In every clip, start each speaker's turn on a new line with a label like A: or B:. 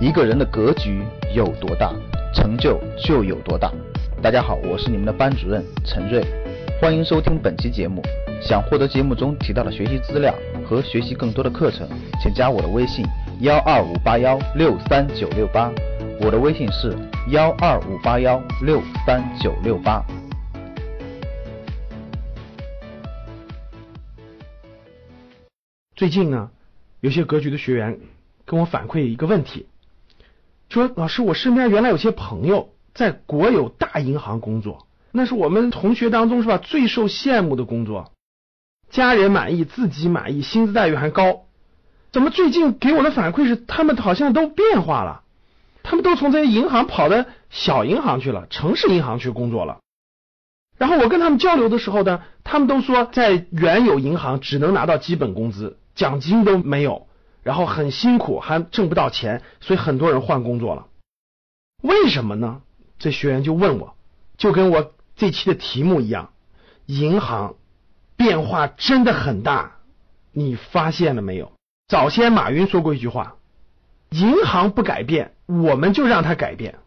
A: 一个人的格局有多大，成就就有多大。大家好，我是你们的班主任陈瑞，欢迎收听本期节目。想获得节目中提到的学习资料和学习更多的课程，请加我的微信幺二五八幺六三九六八。我的微信是幺二五八幺六三九六八。
B: 最近呢，有些格局的学员跟我反馈一个问题。说老师，我身边原来有些朋友在国有大银行工作，那是我们同学当中是吧最受羡慕的工作，家人满意，自己满意，薪资待遇还高。怎么最近给我的反馈是他们好像都变化了，他们都从这些银行跑到小银行去了，城市银行去工作了。然后我跟他们交流的时候呢，他们都说在原有银行只能拿到基本工资，奖金都没有。然后很辛苦，还挣不到钱，所以很多人换工作了。为什么呢？这学员就问我，就跟我这期的题目一样，银行变化真的很大，你发现了没有？早先马云说过一句话：“银行不改变，我们就让它改变。”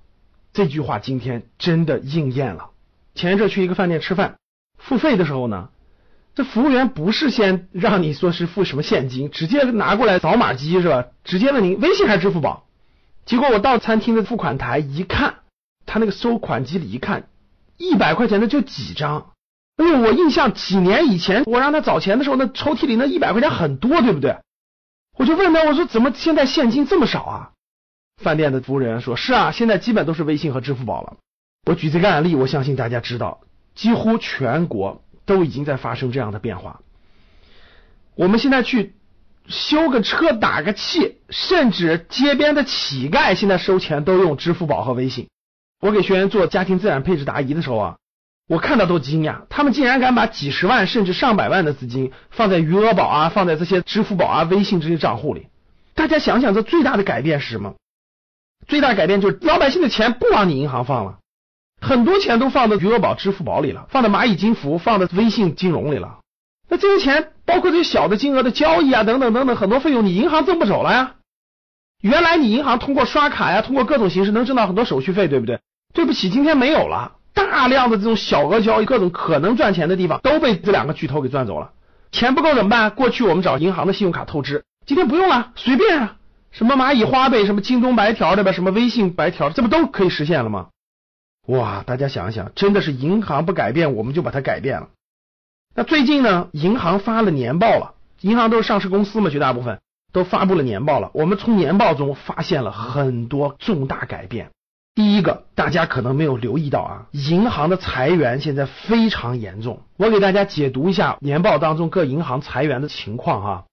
B: 这句话今天真的应验了。前一阵去一个饭店吃饭，付费的时候呢。这服务员不是先让你说是付什么现金，直接拿过来扫码机是吧？直接问您微信还是支付宝？结果我到餐厅的付款台一看，他那个收款机里一看，一百块钱的就几张。哎呦，我印象几年以前我让他找钱的时候，那抽屉里那一百块钱很多，对不对？我就问他，我说怎么现在现金这么少啊？饭店的服务人员说：是啊，现在基本都是微信和支付宝了。我举这个案例，我相信大家知道，几乎全国。都已经在发生这样的变化。我们现在去修个车、打个气，甚至街边的乞丐现在收钱都用支付宝和微信。我给学员做家庭资产配置答疑的时候啊，我看到都惊讶，他们竟然敢把几十万甚至上百万的资金放在余额宝啊，放在这些支付宝啊、微信这些账户里。大家想想，这最大的改变是什么？最大改变就是老百姓的钱不往你银行放了。很多钱都放到余额宝、支付宝里了，放到蚂蚁金服、放到微信金融里了。那这些钱，包括这些小的金额的交易啊，等等等等，很多费用你银行挣不走了呀。原来你银行通过刷卡呀，通过各种形式能挣到很多手续费，对不对？对不起，今天没有了。大量的这种小额交易，各种可能赚钱的地方都被这两个巨头给赚走了。钱不够怎么办？过去我们找银行的信用卡透支，今天不用了，随便啊，什么蚂蚁花呗，什么京东白条对吧？什么微信白条，这不都可以实现了吗？哇，大家想一想，真的是银行不改变，我们就把它改变了。那最近呢，银行发了年报了，银行都是上市公司嘛，绝大部分都发布了年报了。我们从年报中发现了很多重大改变。第一个，大家可能没有留意到啊，银行的裁员现在非常严重。我给大家解读一下年报当中各银行裁员的情况啊。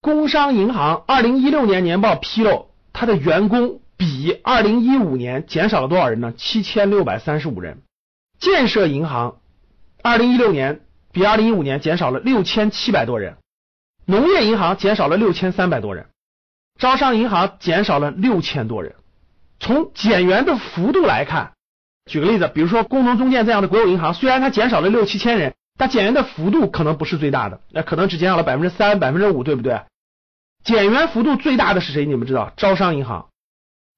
B: 工商银行二零一六年年报披露，它的员工。比二零一五年减少了多少人呢？七千六百三十五人。建设银行二零一六年比二零一五年减少了六千七百多人。农业银行减少了六千三百多人。招商银行减少了六千多人。从减员的幅度来看，举个例子，比如说工农中建这样的国有银行，虽然它减少了六七千人，但减员的幅度可能不是最大的，那可能只减少了百分之三、百分之五，对不对？减员幅度最大的是谁？你们知道？招商银行。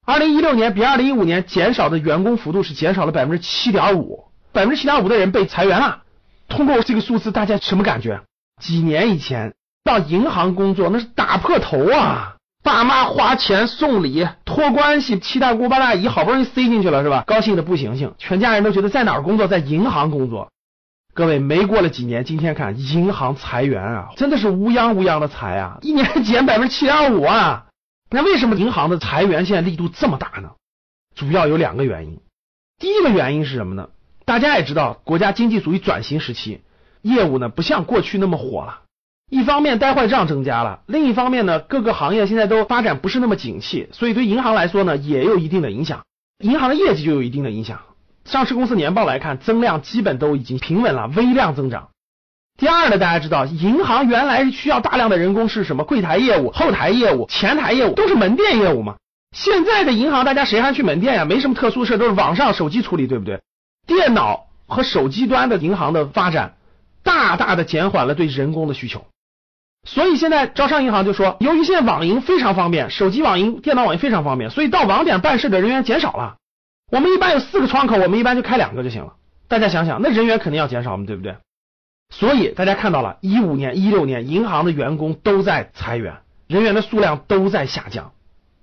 B: 二零一六年比二零一五年减少的员工幅度是减少了百分之七点五，百分之七点五的人被裁员了。通过这个数字，大家什么感觉？几年以前到银行工作那是打破头啊！爸妈花钱送礼托关系，七大姑八大姨好不容易塞进去了是吧？高兴的不行行，全家人都觉得在哪儿工作，在银行工作。各位没过了几年，今天看银行裁员啊，真的是乌泱乌泱的裁啊，一年减百分之七点五啊！那为什么银行的裁员现在力度这么大呢？主要有两个原因。第一个原因是什么呢？大家也知道，国家经济属于转型时期，业务呢不像过去那么火了。一方面呆坏账增加了，另一方面呢各个行业现在都发展不是那么景气，所以对银行来说呢也有一定的影响。银行的业绩就有一定的影响。上市公司年报来看，增量基本都已经平稳了，微量增长。第二呢，大家知道，银行原来需要大量的人工是什么？柜台业务、后台业务、前台业务都是门店业务嘛。现在的银行，大家谁还去门店呀？没什么特殊事，都是网上手机处理，对不对？电脑和手机端的银行的发展，大大的减缓了对人工的需求。所以现在招商银行就说，由于现在网银非常方便，手机网银、电脑网银非常方便，所以到网点办事的人员减少了。我们一般有四个窗口，我们一般就开两个就行了。大家想想，那人员肯定要减少嘛，对不对？所以大家看到了，一五年、一六年银行的员工都在裁员，人员的数量都在下降，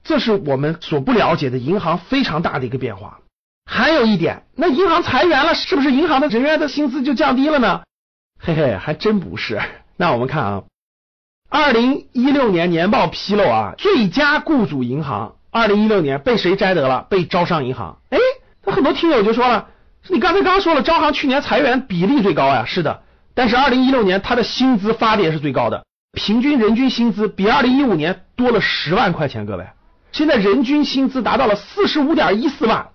B: 这是我们所不了解的银行非常大的一个变化。还有一点，那银行裁员了，是不是银行的人员的薪资就降低了呢？嘿嘿，还真不是。那我们看啊。二零一六年年报披露啊，最佳雇主银行，二零一六年被谁摘得了？被招商银行。哎，那很多听友就说了，你刚才刚说了，招行去年裁员比例最高呀，是的。但是二零一六年它的薪资发的也是最高的，平均人均薪资比二零一五年多了十万块钱，各位，现在人均薪资达到了四十五点一四万，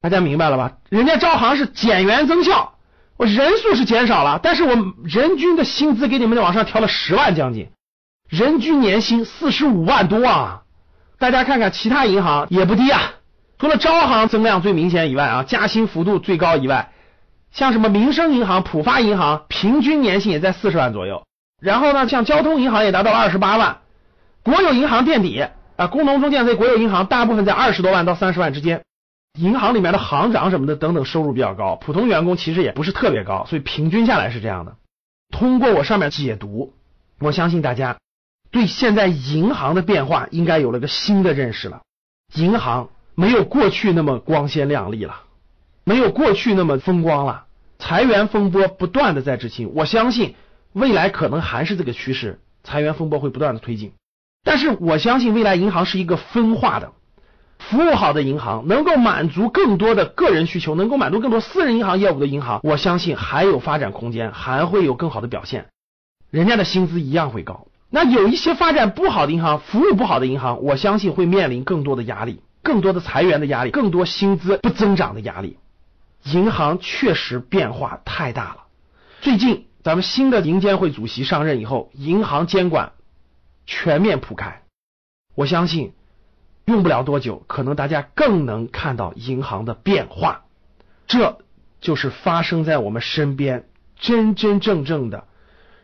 B: 大家明白了吧？人家招行是减员增效，我人数是减少了，但是我人均的薪资给你们往上调了十万将近。人均年薪四十五万多啊！大家看看其他银行也不低啊，除了招行增量最明显以外啊，加薪幅度最高以外，像什么民生银行、浦发银行，平均年薪也在四十万左右。然后呢，像交通银行也达到了二十八万，国有银行垫底啊，工农中建这国有银行大部分在二十多万到三十万之间。银行里面的行长什么的等等收入比较高，普通员工其实也不是特别高，所以平均下来是这样的。通过我上面解读，我相信大家。对现在银行的变化应该有了个新的认识了。银行没有过去那么光鲜亮丽了，没有过去那么风光了。裁员风波不断的在执行，我相信未来可能还是这个趋势，裁员风波会不断的推进。但是我相信未来银行是一个分化的，服务好的银行能够满足更多的个人需求，能够满足更多私人银行业务的银行，我相信还有发展空间，还会有更好的表现，人家的薪资一样会高。那有一些发展不好的银行，服务不好的银行，我相信会面临更多的压力，更多的裁员的压力，更多薪资不增长的压力。银行确实变化太大了。最近咱们新的银监会主席上任以后，银行监管全面铺开，我相信用不了多久，可能大家更能看到银行的变化。这就是发生在我们身边真真正正的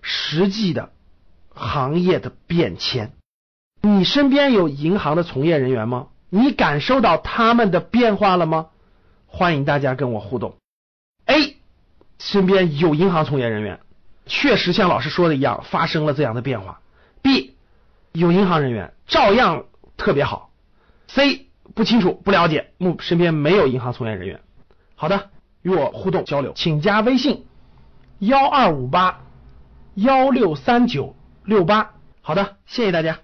B: 实际的。行业的变迁，你身边有银行的从业人员吗？你感受到他们的变化了吗？欢迎大家跟我互动。A，身边有银行从业人员，确实像老师说的一样发生了这样的变化。B，有银行人员照样特别好。C，不清楚不了解，目身边没有银行从业人员。好的，与我互动交流，请加微信幺二五八幺六三九。六八，好的，谢谢大家。